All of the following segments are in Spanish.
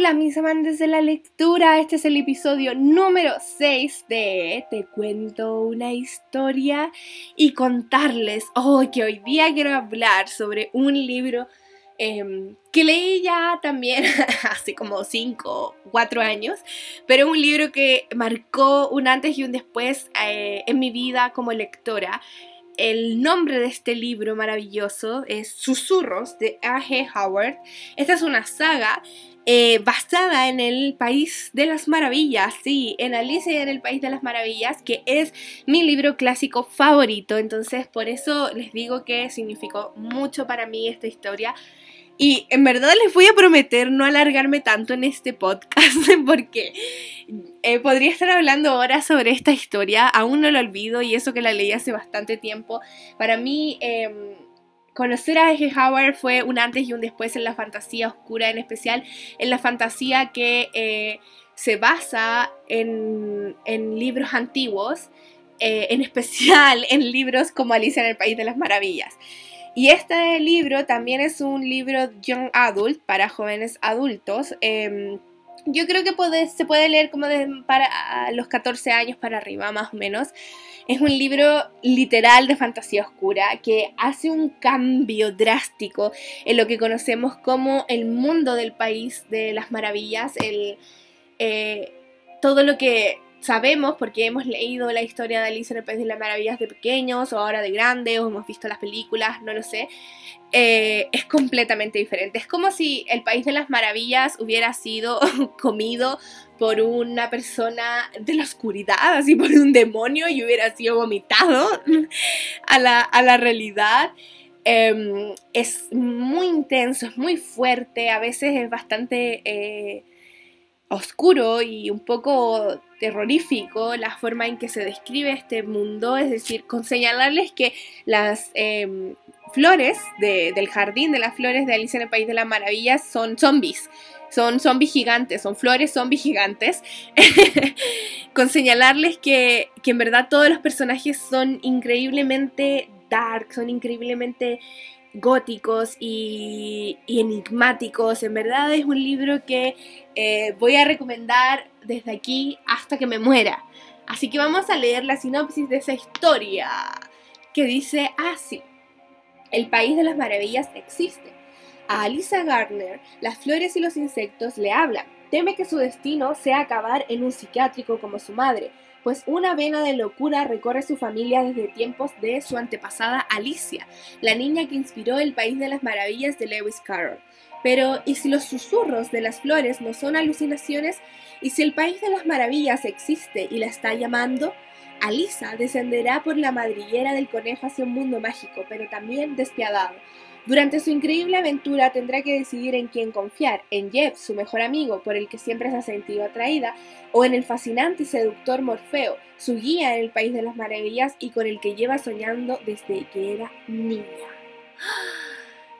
Hola mis amantes de la lectura, este es el episodio número 6 de Te cuento una historia y contarles oh, que hoy día quiero hablar sobre un libro em, que leí ya también hace como 5 o 4 años, pero un libro que marcó un antes y un después eh, en mi vida como lectora. El nombre de este libro maravilloso es Susurros de A.G. Howard. Esta es una saga eh, basada en el País de las Maravillas, sí, en Alicia en el País de las Maravillas, que es mi libro clásico favorito. Entonces, por eso les digo que significó mucho para mí esta historia. Y en verdad les voy a prometer no alargarme tanto en este podcast porque eh, podría estar hablando ahora sobre esta historia, aún no lo olvido y eso que la leí hace bastante tiempo. Para mí... Em, conocer a. Howard fue un antes y un después en la fantasía oscura, en especial en la fantasía que eh, se basa en, libros antiguos, eh, en especial en libros como Alicia en el País de las Maravillas. Y este libro también es un libro young adult para jóvenes adultos. Em, yo creo que se puede leer como de, para los 14 años para arriba, más o menos. Es un libro literal de fantasía oscura que hace un cambio drástico en lo que conocemos como el mundo del país de las maravillas, el, eh, todo lo que sabemos porque hemos leído la historia de Alicia en el País de las Maravillas de pequeños o ahora de grandes o hemos visto las películas, no lo sé, eh, es completamente diferente. Es como si el País de las Maravillas hubiera sido comido por una persona de la oscuridad, así por un demonio y hubiera sido vomitado a la, realidad. Em, es muy intenso, es muy fuerte, a veces es bastante... Eh, oscuro y un poco terrorífico la forma en que se describe este mundo, es decir, con señalarles que las em, flores del jardín de las flores de Alicia en el País de las Maravillas son zombies. Son zombies gigantes, son flores zombies gigantes. con señalarles que, que en verdad todos los personajes son increíblemente dark, son increíblemente góticos y, enigmáticos. En verdad es un libro que eh, voy a recomendar desde aquí hasta que me muera. Así que vamos a leer la sinopsis de esa historia que dice así. El país de las maravillas existe. A Alisa Gardner, las flores y los insectos le hablan. Teme que su destino sea acabar en un psiquiátrico como su madre, pues una vena de locura recorre su familia desde tiempos de su antepasada Alicia, la niña que inspiró el País de las Maravillas de Lewis Carroll. Pero, ¿y si los susurros de las flores no son alucinaciones? ¿Y si el País de las Maravillas existe y la está llamando? Alisa descenderá por la madriguera del conejo hacia un mundo mágico, pero también despiadado, durante su increíble aventura tendrá que decidir en quién confiar, en Jeff, su mejor amigo, por el que siempre se ha sentido atraída, o en el fascinante y seductor Morfeo, su guía en el País de las Maravillas y con el que lleva soñando desde que era niña.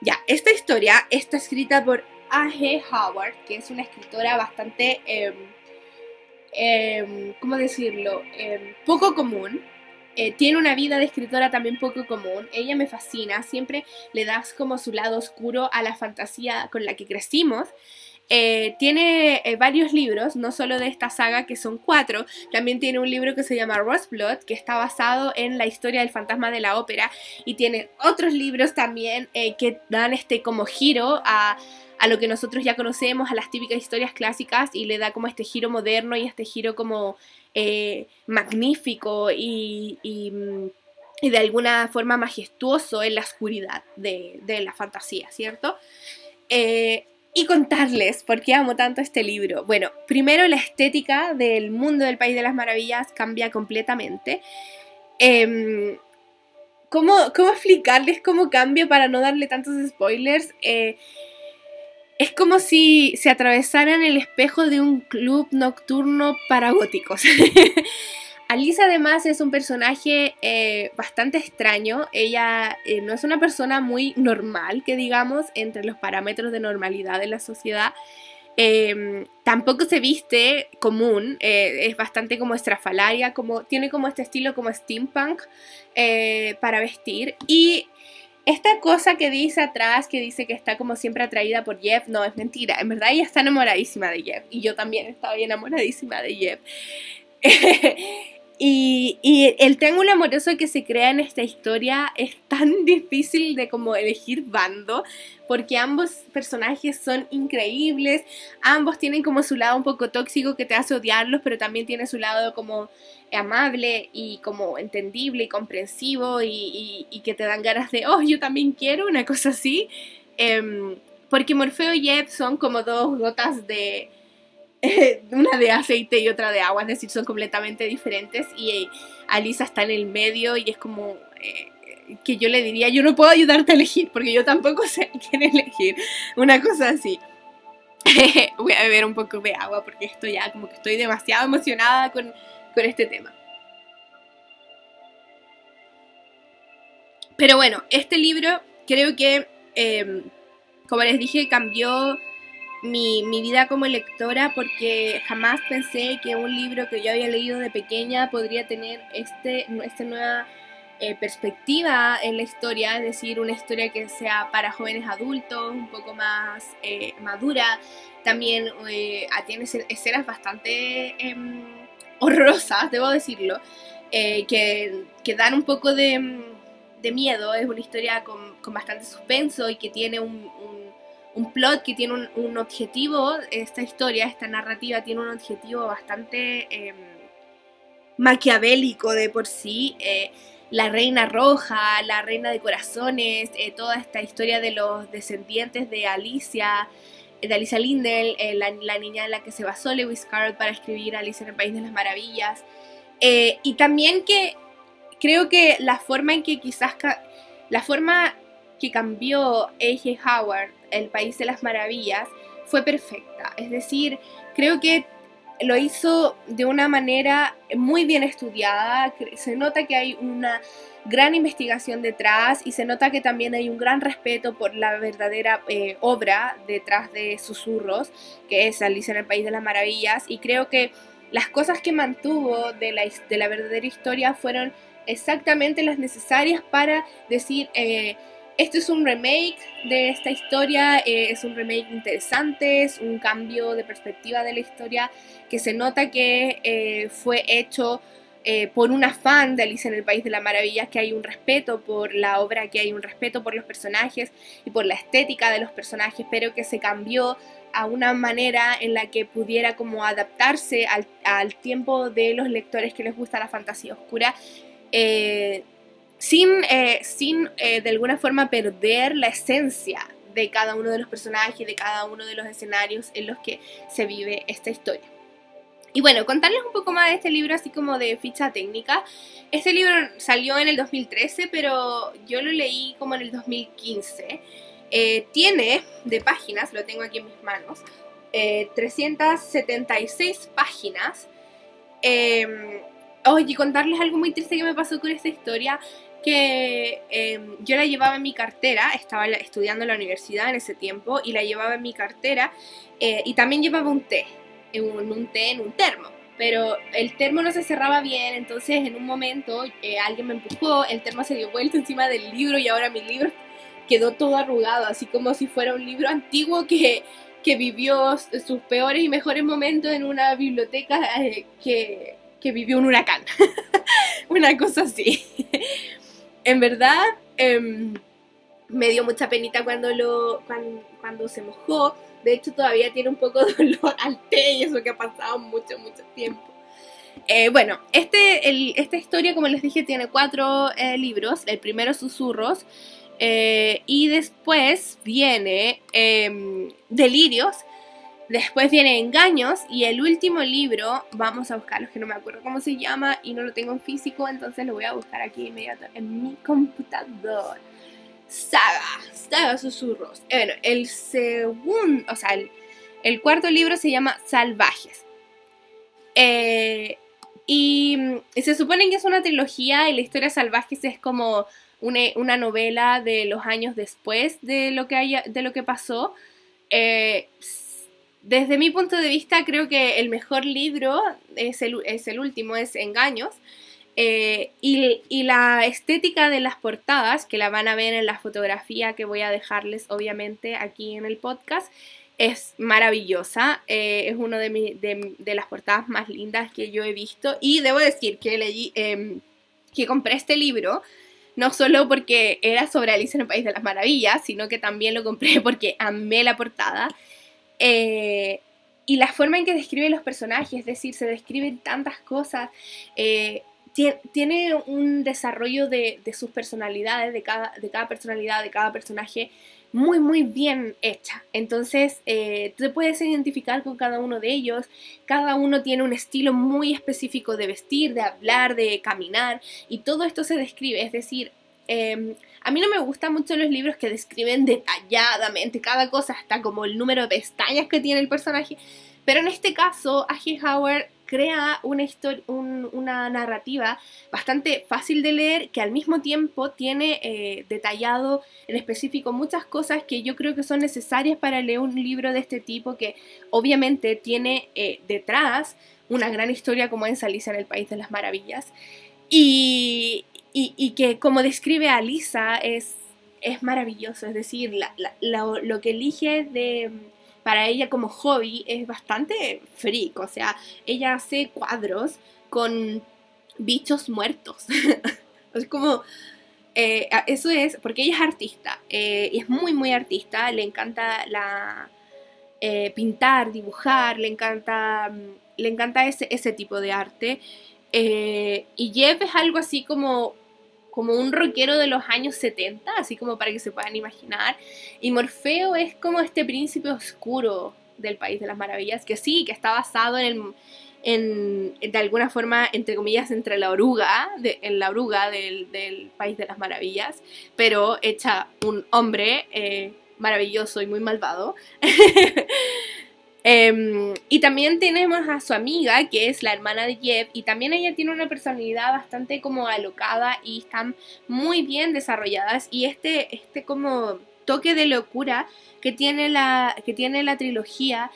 Ya, esta historia está escrita por A.G. Howard, que es una escritora bastante, em, em, ¿cómo decirlo?, em, poco común. Eh, tiene una vida de escritora también poco común. Ella me fascina. Siempre le das como su lado oscuro a la fantasía con la que crecimos. Eh, tiene eh, varios libros, no solo de esta saga, que son cuatro, también tiene un libro que se llama Roseblood, que está basado en la historia del fantasma de la ópera, y tiene otros libros también que dan este como giro a, a lo que nosotros ya conocemos, a las típicas historias clásicas y le da como este giro moderno y este giro como eh, magnífico y, y, de alguna forma majestuoso en la oscuridad de, la fantasía, ¿cierto? Eh, y contarles por qué amo tanto este libro. Bueno, primero la estética del mundo del País de las Maravillas cambia completamente. Em, ¿cómo, ¿Cómo explicarles cómo cambia para no darle tantos spoilers? Eh, es como si se atravesaran el espejo de un club nocturno para góticos. Alisa además es un personaje eh, bastante extraño. Ella eh, no es una persona muy normal, que digamos, entre los parámetros de normalidad de la sociedad. Em, tampoco se viste común, eh, es bastante como estrafalaria, como, tiene como este estilo como steampunk para vestir. Y esta cosa que dice atrás, que dice que está como siempre atraída por Jeff, no, es mentira. En verdad ella está enamoradísima de Jeff. Y yo también estaba enamoradísima de Jeff. y, el triángulo amoroso que se crea en esta historia es tan difícil de como elegir bando, porque ambos personajes son increíbles, ambos tienen como su lado un poco tóxico que te hace odiarlos, pero también tiene su lado como amable y como entendible y comprensivo y, que te dan ganas de, oh, yo también quiero una cosa así. Em, porque Morfeo y Eve son como dos gotas de... una de aceite y otra de agua, es decir, son completamente diferentes y Alisa está en el medio y es como... Eh, que yo le diría, yo no puedo ayudarte a elegir, porque yo tampoco sé quién elegir. Una cosa así. Voy a beber un poco de agua porque esto ya como que estoy demasiado emocionada con, con este tema. Pero bueno, este libro creo que, em, como les dije, cambió mi, mi, vida como lectora porque jamás pensé que un libro que yo había leído de pequeña podría tener este, esta nueva eh, perspectiva en la historia, es decir, una historia que sea para jóvenes adultos, un poco más eh, madura. También eh, tiene escenas bastante em, horrorosas, debo decirlo, que, que, dan un poco de, de, miedo. Es una historia con, con, bastante suspenso y que tiene un, plot, que tiene un, un, objetivo. Esta historia, esta narrativa tiene un objetivo bastante em, maquiavélico de por sí la reina roja, la reina de corazones, eh, toda esta historia de los descendientes de Alicia, de Alicia Lindell, eh, la, niña en la que se basó Lewis Carroll para escribir Alicia en el País de las Maravillas. Eh, y también que creo que la forma en que quizás, la forma que cambió A.J. Howard, El País de las Maravillas, fue perfecta. Es decir, creo que lo hizo de una manera muy bien estudiada, se nota que hay una gran investigación detrás y se nota que también hay un gran respeto por la verdadera eh, obra detrás de Susurros, que es Alicia en el País de las Maravillas, y creo que las cosas que mantuvo de la, de la verdadera historia fueron exactamente las necesarias para decir... Eh, este es un remake de esta historia, eh, es un remake interesante, es un cambio de perspectiva de la historia que se nota que eh, fue hecho eh, por un afán de Alicia en el País de las Maravillas, que hay un respeto por la obra, que hay un respeto por los personajes y por la estética de los personajes, pero que se cambió a una manera en la que pudiera como adaptarse al, al tiempo de los lectores que les gusta la fantasía oscura sin, eh, sin eh, de alguna forma perder la esencia de cada uno de los personajes, de cada uno de los escenarios en los que se vive esta historia. Y bueno, contarles un poco más de este libro, así como de ficha técnica. Este libro salió en el 2013, pero yo lo leí como en el 2015. Eh, tiene de páginas, lo tengo aquí en mis manos, 376 páginas. Oye, contarles algo muy triste que me pasó con esta historia que em, yo la llevaba en mi cartera, estaba estudiando en la universidad en ese tiempo y la llevaba en mi cartera eh, y también llevaba un té, un, un, té en un termo. Pero el termo no se cerraba bien, entonces en un momento eh, alguien me empujó, el termo se dio vuelta encima del libro y ahora mi libro quedó todo arrugado, así como si fuera un libro antiguo que, que vivió sus peores y mejores momentos en una biblioteca eh, que, que vivió un huracán. una cosa así en verdad em, me dio mucha penita cuando, lo, cuando, se mojó. De hecho, todavía tiene un poco de dolor al té y eso que ha pasado mucho, mucho tiempo. Eh, bueno, este, esta historia, como les dije, tiene cuatro eh, libros. El primero, Susurros. Eh, y después viene em, Delirios, Después viene Engaños y el último libro, vamos a buscarlo, que no me acuerdo cómo se llama y no lo tengo en físico, entonces lo voy a buscar aquí inmediatamente en mi computador. Saga, Saga Susurros. Eh, bueno, el segundo, o sea, el, cuarto libro se llama Salvajes. Eh, y, se supone que es una trilogía y la historia Salvajes es como una, novela de los años después de lo que, haya, de lo que pasó. Eh, desde mi punto de vista, creo que el mejor libro es el, es el último, es Engaños. Eh, y, y, la estética de las portadas, que la van a ver en la fotografía que voy a dejarles obviamente aquí en el podcast, es maravillosa. Eh, es una de, de, de, las portadas más lindas que yo he visto. Y debo decir que leí, eh, que compré este libro. No solo porque era sobre Alicia en el País de las Maravillas, sino que también lo compré porque amé la portada. Eh, y la forma en que describe los personajes, es decir, se describen tantas cosas. Eh, tiene un desarrollo de, sus personalidades, de cada, de cada personalidad, de cada personaje, muy, muy bien hecha. Entonces, eh, te puedes identificar con cada uno de ellos. Cada uno tiene un estilo muy específico de vestir, de hablar, de caminar, y todo esto se describe. Es decir, em, a mí no me gustan mucho los libros que describen detalladamente cada cosa, hasta como el número de pestañas que tiene el personaje. Pero en este caso, Howard crea una, una narrativa bastante fácil de leer que al mismo tiempo tiene eh, detallado en específico muchas cosas que yo creo que son necesarias para leer un libro de este tipo que obviamente tiene eh, detrás una gran historia como es Alicia en el País de las Maravillas y, que como describe a Lisa es, es maravilloso, es decir, lo que elige de para ella como hobby es bastante freak, o sea, ella hace cuadros con bichos muertos. es como, eh, eso es, porque ella es artista, eh, y es muy, muy artista, le encanta la, eh, pintar, dibujar, le encanta, le encanta ese, ese tipo de arte. y Jeff es algo así como como un rockero de los años 70, así como para que se puedan imaginar. Y Morfeo es como este príncipe oscuro del País de las Maravillas, que sí, que está basado en, en de alguna forma, entre comillas, entre la oruga, en la oruga del, del, País de las Maravillas, pero hecha un hombre eh, maravilloso y muy malvado. Em, y también tenemos a su amiga, que es la hermana de Jeff, y también ella tiene una personalidad bastante como alocada y están muy bien desarrolladas. Y este, este como toque de locura que tiene la, que tiene la trilogía,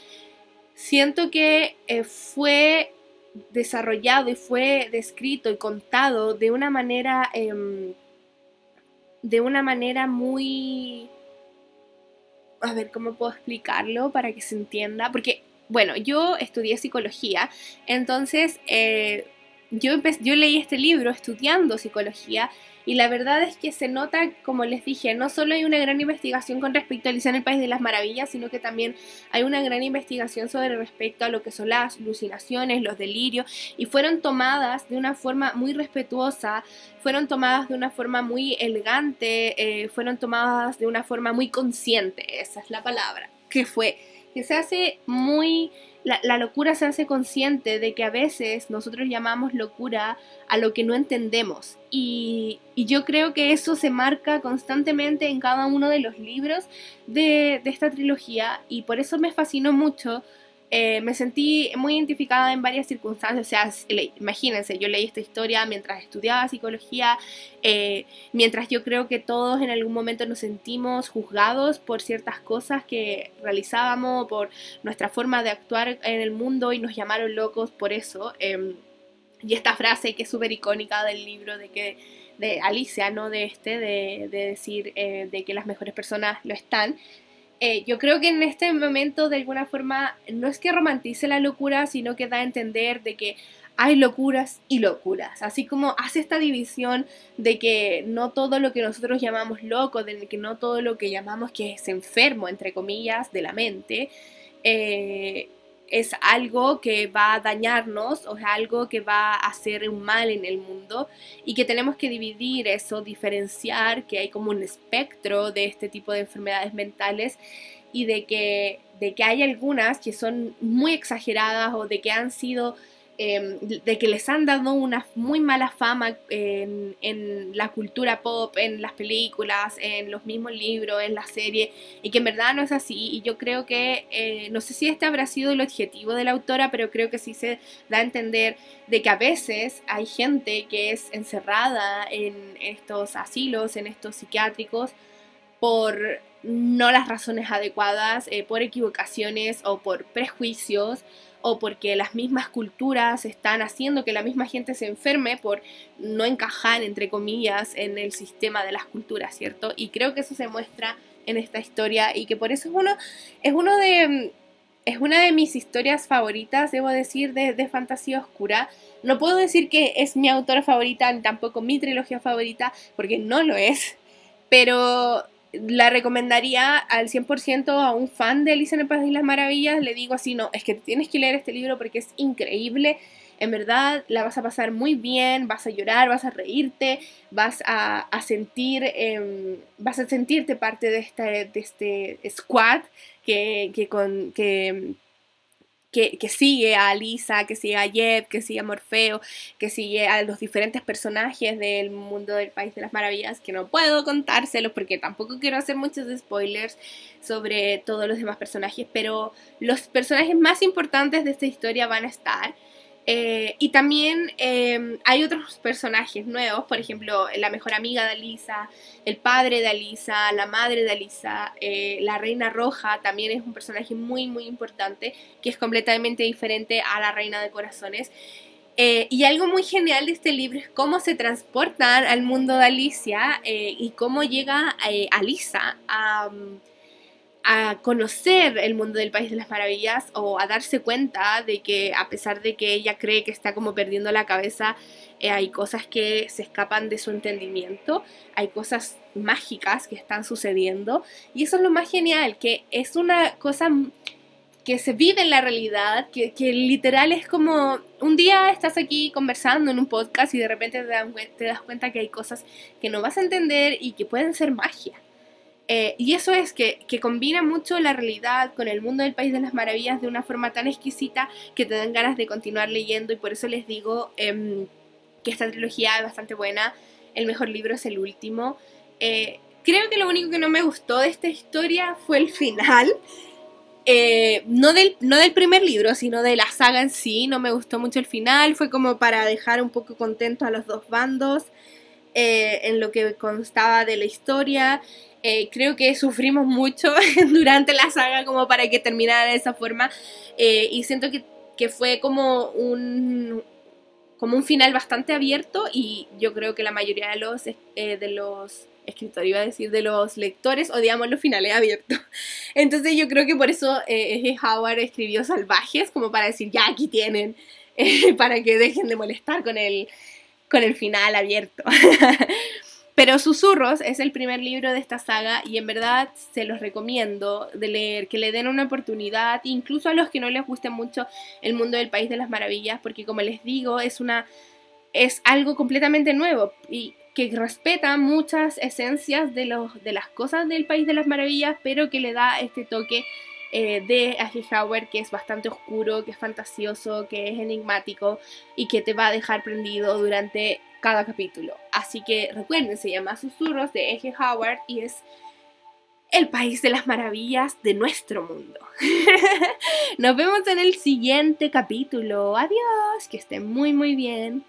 siento que eh, fue desarrollado y fue descrito y contado de una manera, em, de una manera muy a ver cómo puedo explicarlo para que se entienda, porque, bueno, yo estudié psicología, entonces eh, yo, yo leí este libro estudiando psicología y la verdad es que se nota, como les dije, no solo hay una gran investigación con respecto a Alicia en el País de las Maravillas, sino que también hay una gran investigación sobre respecto a lo que son las alucinaciones, los delirios, y fueron tomadas de una forma muy respetuosa, fueron tomadas de una forma muy elegante, eh, fueron tomadas de una forma muy consciente, esa es la palabra, que fue, que se hace muy la, locura se hace consciente de que a veces nosotros llamamos locura a lo que no entendemos. Y, yo creo que eso se marca constantemente en cada uno de los libros de, de esta trilogía y por eso me fascinó mucho eh, me sentí muy identificada en varias circunstancias. O sea, imagínense, yo leí esta historia mientras estudiaba psicología, eh, mientras yo creo que todos en algún momento nos sentimos juzgados por ciertas cosas que realizábamos, por nuestra forma de actuar en el mundo y nos llamaron locos por eso. Em, y esta frase que es súper icónica del libro de que de Alicia, no de este, de, de decir eh, de que las mejores personas lo están, eh, yo creo que en este momento de alguna forma no es que romantice la locura, sino que da a entender de que hay locuras y locuras, así como hace esta división de que no todo lo que nosotros llamamos loco, de que no todo lo que llamamos que es enfermo, entre comillas, de la mente, eh, es algo que va a dañarnos o es algo que va a hacer un mal en el mundo y que tenemos que dividir eso, diferenciar que hay como un espectro de este tipo de enfermedades mentales y de que, de que hay algunas que son muy exageradas o de que han sido Em, de que les han dado una muy mala fama en, la cultura pop, en las películas, en los mismos libros, en la serie, y que en verdad no es así. Y yo creo que, eh, no sé si este habrá sido el objetivo de la autora, pero creo que sí se da a entender de que a veces hay gente que es encerrada en estos asilos, en estos psiquiátricos, por no las razones adecuadas, eh, por equivocaciones o por prejuicios o porque las mismas culturas están haciendo que la misma gente se enferme por no encajar, entre comillas, en el sistema de las culturas, ¿cierto? Y creo que eso se muestra en esta historia y que por eso es uno, es uno de... Es una de mis historias favoritas, debo decir, de, de fantasía oscura. No puedo decir que es mi autora favorita, ni tampoco mi trilogía favorita, porque no lo es. Pero la recomendaría al 100% a un fan de Alicia en el de las Maravillas. Le digo así, no, es que tienes que leer este libro porque es increíble. En verdad la vas a pasar muy bien, vas a llorar, vas a reírte, vas a, sentir, em, vas a sentirte parte de este, de este squad que, que, con, que que, sigue a Lisa, que sigue a Jeb, que sigue a Morfeo, que sigue a los diferentes personajes del mundo del País de las Maravillas, que no puedo contárselos porque tampoco quiero hacer muchos spoilers sobre todos los demás personajes, pero los personajes más importantes de esta historia van a estar. Eh, y también em, hay otros personajes nuevos, por ejemplo, la mejor amiga de Alisa, el padre de Alisa, la madre de Alisa, eh, la reina roja también es un personaje muy muy importante que es completamente diferente a la reina de corazones. Eh, y algo muy genial de este libro es cómo se transportan al mundo de Alicia y cómo llega Alisa a a conocer el mundo del País de las Maravillas o a darse cuenta de que a pesar de que ella cree que está como perdiendo la cabeza, eh, hay cosas que se escapan de su entendimiento, hay cosas mágicas que están sucediendo y eso es lo más genial, que es una cosa que se vive en la realidad, que, que literal es como un día estás aquí conversando en un podcast y de repente te, te das cuenta que hay cosas que no vas a entender y que pueden ser magia. Eh, y eso es que, combina mucho la realidad con el mundo del País de las Maravillas de una forma tan exquisita que te dan ganas de continuar leyendo y por eso les digo em, que esta trilogía es bastante buena. El mejor libro es el último. Eh, creo que lo único que no me gustó de esta historia fue el final. Eh, no, del, no del primer libro, sino de la saga en sí. No me gustó mucho el final. Fue como para dejar un poco contento a los dos bandos. en lo que constaba de la historia. Eh, creo que sufrimos mucho durante la saga como para que terminara de esa forma eh, y siento que, fue como un, como un final bastante abierto y yo creo que la mayoría de los, eh, de los escritores, iba a decir, de los lectores odiamos los finales abiertos. Entonces yo creo que por eso eh, Howard escribió Salvajes, como para decir, ya aquí tienen, para que dejen de molestar con el, con el final abierto. Pero Susurros es el primer libro de esta saga y en verdad se los recomiendo de leer, que le den una oportunidad, incluso a los que no les guste mucho el mundo del País de las Maravillas, porque como les digo, es una es algo completamente nuevo y que respeta muchas esencias de, los, de las cosas del País de las Maravillas, pero que le da este toque eh, de Howard que es bastante oscuro, que es fantasioso, que es enigmático y que te va a dejar prendido durante cada capítulo. Así que recuerden, se llama Susurros de Eje Howard y es el país de las maravillas de nuestro mundo. Nos vemos en el siguiente capítulo. Adiós, que estén muy muy bien.